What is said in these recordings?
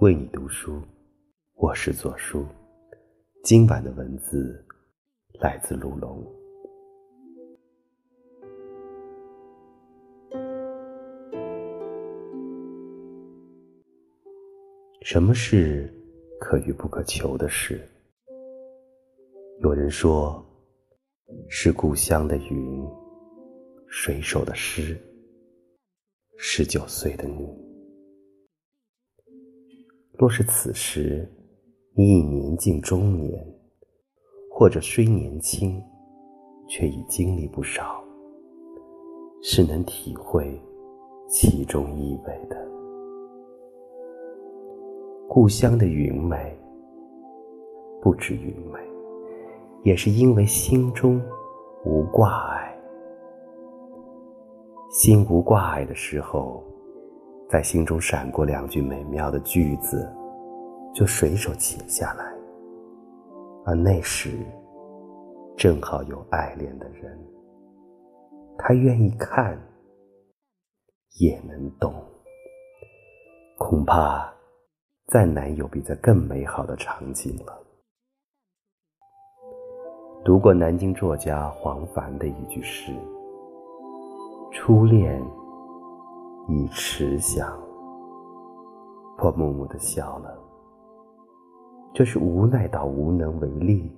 为你读书，我是左书。今晚的文字来自卢龙。什么是可遇不可求的事？有人说，是故乡的云，水手的诗，十九岁的你。若是此时你已年近中年，或者虽年轻，却已经历不少，是能体会其中意味的。故乡的云美，不止云美。也是因为心中无挂碍，心无挂碍的时候，在心中闪过两句美妙的句子，就随手写下来。而那时，正好有爱恋的人，他愿意看，也能懂。恐怕再难有比这更美好的场景了。读过南京作家黄凡的一句诗：“初恋已迟响。”我默默的笑了。这是无奈到无能为力，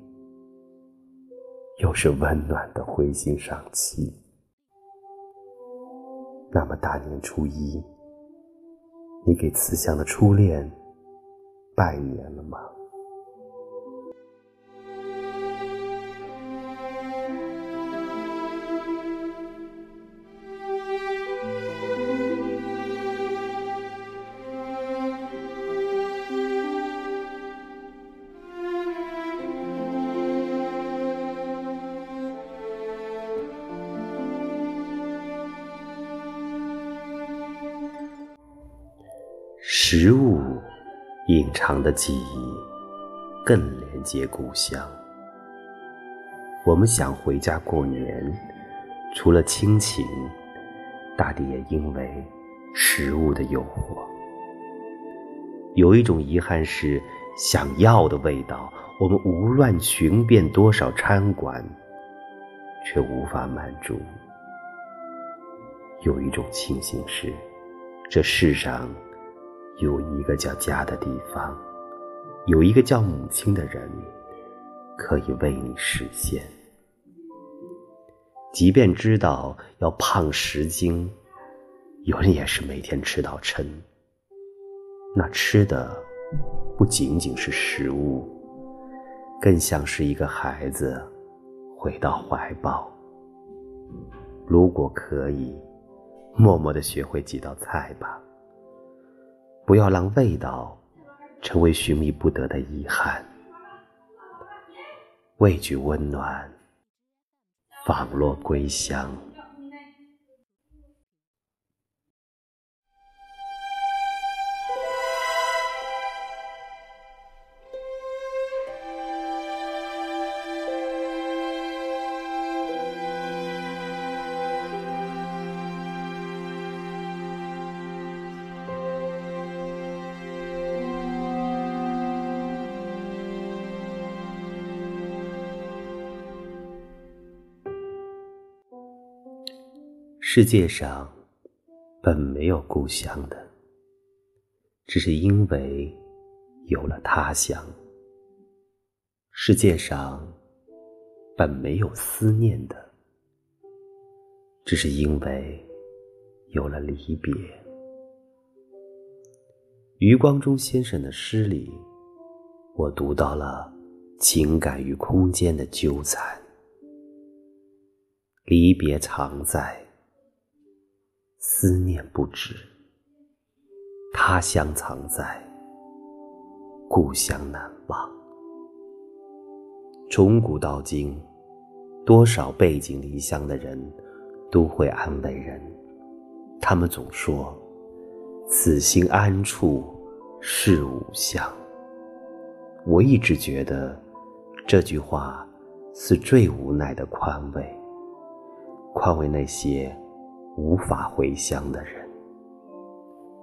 又是温暖的灰心丧气。那么大年初一，你给慈祥的初恋拜年了吗？食物隐藏的记忆，更连接故乡。我们想回家过年，除了亲情，大抵也因为食物的诱惑。有一种遗憾是，想要的味道，我们无论寻遍多少餐馆，却无法满足。有一种庆幸是，这世上。有一个叫家的地方，有一个叫母亲的人，可以为你实现。即便知道要胖十斤，有人也是每天吃到撑。那吃的不仅仅是食物，更像是一个孩子回到怀抱。如果可以，默默的学会几道菜吧。不要让味道成为寻觅不得的遗憾。味觉温暖，仿若归乡。世界上本没有故乡的，只是因为有了他乡。世界上本没有思念的，只是因为有了离别。余光中先生的诗里，我读到了情感与空间的纠缠，离别常在。思念不止，他乡藏在，故乡难忘。从古到今，多少背井离乡的人都会安慰人，他们总说：“此心安处是吾乡。”我一直觉得这句话是最无奈的宽慰，宽慰那些。无法回乡的人，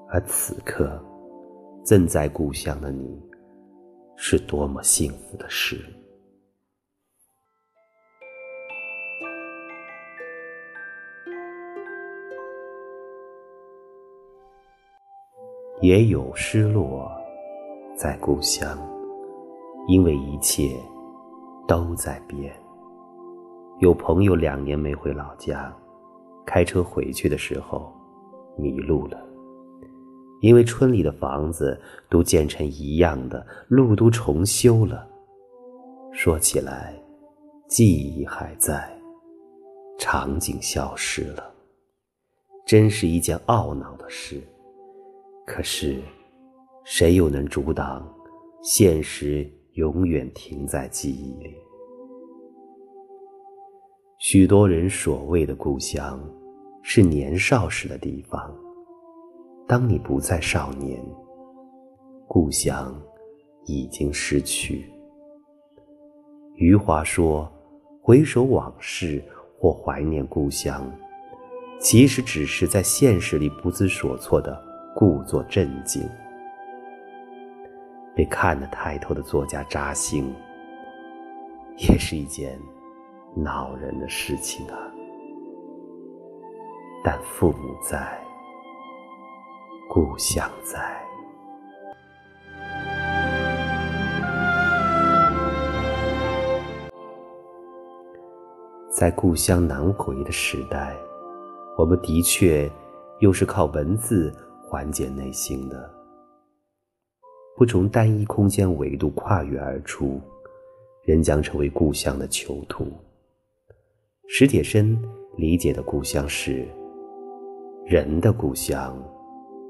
而此刻，正在故乡的你，是多么幸福的事。也有失落，在故乡，因为一切都在变。有朋友两年没回老家，开车回去的时候迷路了，因为村里的房子都建成一样的，路都重修了。说起来，记忆还在，场景消失了，真是一件懊恼的事。可是，谁又能阻挡现实永远停在记忆里？许多人所谓的故乡，是年少时的地方。当你不再少年，故乡已经失去。余华说：“回首往事或怀念故乡，其实只是在现实里不知所措的。”故作镇静，被看得太透的作家扎心，也是一件恼人的事情啊。但父母在，故乡在，在故乡难回的时代，我们的确又是靠文字。缓解内心的，不从单一空间维度跨越而出，人将成为故乡的囚徒。史铁生理解的故乡是，人的故乡，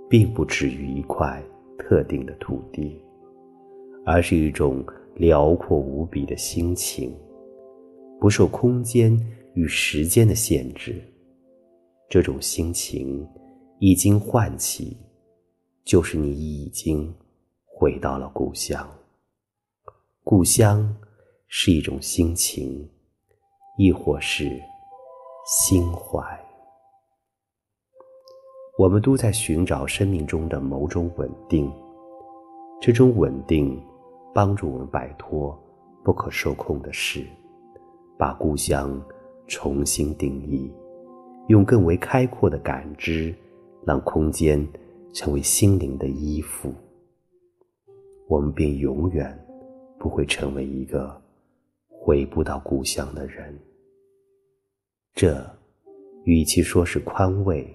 并不止于一块特定的土地，而是一种辽阔无比的心情，不受空间与时间的限制。这种心情。一经唤起，就是你已经回到了故乡。故乡是一种心情，亦或是心怀。我们都在寻找生命中的某种稳定，这种稳定帮助我们摆脱不可受控的事，把故乡重新定义，用更为开阔的感知。让空间成为心灵的依附，我们便永远不会成为一个回不到故乡的人。这与其说是宽慰，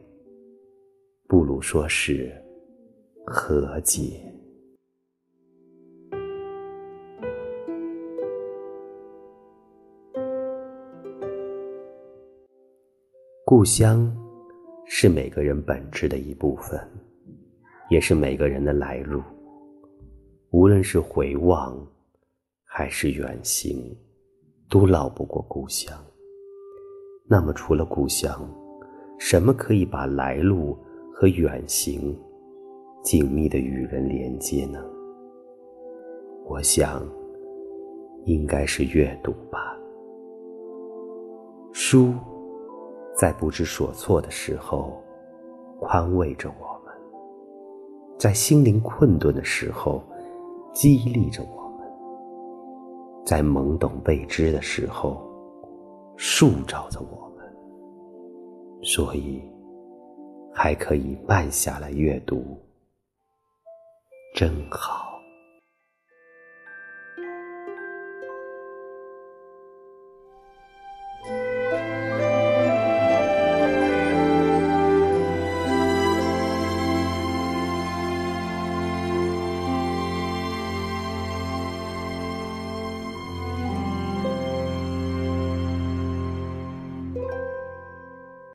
不如说是和解。故乡。是每个人本质的一部分，也是每个人的来路。无论是回望，还是远行，都绕不过故乡。那么，除了故乡，什么可以把来路和远行紧密的与人连接呢？我想，应该是阅读吧。书。在不知所措的时候，宽慰着我们；在心灵困顿的时候，激励着我们；在懵懂未知的时候，塑造着我们。所以，还可以慢下来阅读，真好。